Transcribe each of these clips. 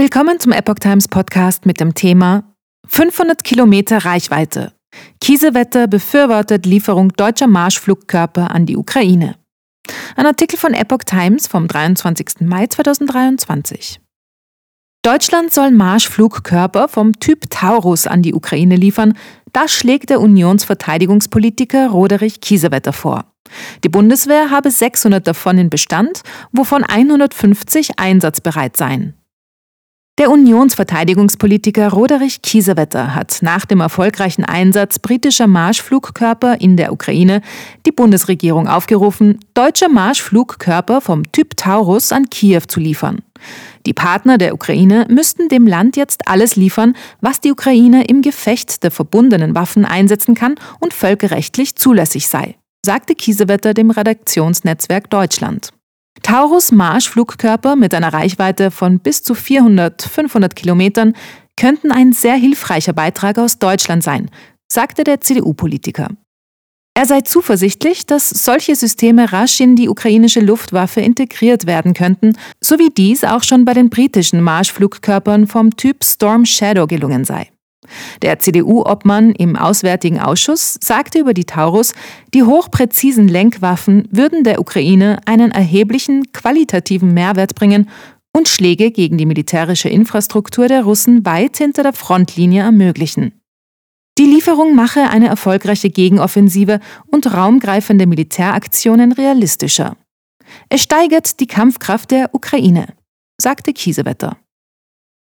Willkommen zum Epoch Times Podcast mit dem Thema 500 Kilometer Reichweite. Kiesewetter befürwortet Lieferung deutscher Marschflugkörper an die Ukraine. Ein Artikel von Epoch Times vom 23. Mai 2023. Deutschland soll Marschflugkörper vom Typ Taurus an die Ukraine liefern. Das schlägt der Unionsverteidigungspolitiker Roderich Kiesewetter vor. Die Bundeswehr habe 600 davon in Bestand, wovon 150 einsatzbereit seien. Der Unionsverteidigungspolitiker Roderich Kiesewetter hat nach dem erfolgreichen Einsatz britischer Marschflugkörper in der Ukraine die Bundesregierung aufgerufen, deutsche Marschflugkörper vom Typ Taurus an Kiew zu liefern. Die Partner der Ukraine müssten dem Land jetzt alles liefern, was die Ukraine im Gefecht der verbundenen Waffen einsetzen kann und völkerrechtlich zulässig sei, sagte Kiesewetter dem Redaktionsnetzwerk Deutschland. Taurus Marschflugkörper mit einer Reichweite von bis zu 400, 500 Kilometern könnten ein sehr hilfreicher Beitrag aus Deutschland sein, sagte der CDU-Politiker. Er sei zuversichtlich, dass solche Systeme rasch in die ukrainische Luftwaffe integriert werden könnten, so wie dies auch schon bei den britischen Marschflugkörpern vom Typ Storm Shadow gelungen sei. Der CDU-Obmann im Auswärtigen Ausschuss sagte über die Taurus, die hochpräzisen Lenkwaffen würden der Ukraine einen erheblichen qualitativen Mehrwert bringen und Schläge gegen die militärische Infrastruktur der Russen weit hinter der Frontlinie ermöglichen. Die Lieferung mache eine erfolgreiche Gegenoffensive und raumgreifende Militäraktionen realistischer. Es steigert die Kampfkraft der Ukraine, sagte Kiesewetter.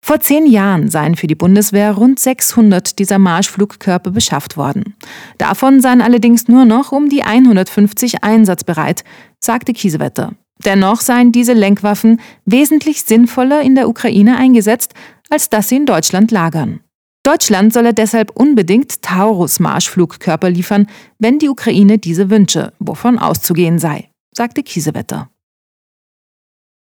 Vor zehn Jahren seien für die Bundeswehr rund 600 dieser Marschflugkörper beschafft worden. Davon seien allerdings nur noch um die 150 einsatzbereit, sagte Kiesewetter. Dennoch seien diese Lenkwaffen wesentlich sinnvoller in der Ukraine eingesetzt, als dass sie in Deutschland lagern. Deutschland solle deshalb unbedingt Taurus-Marschflugkörper liefern, wenn die Ukraine diese wünsche, wovon auszugehen sei, sagte Kiesewetter.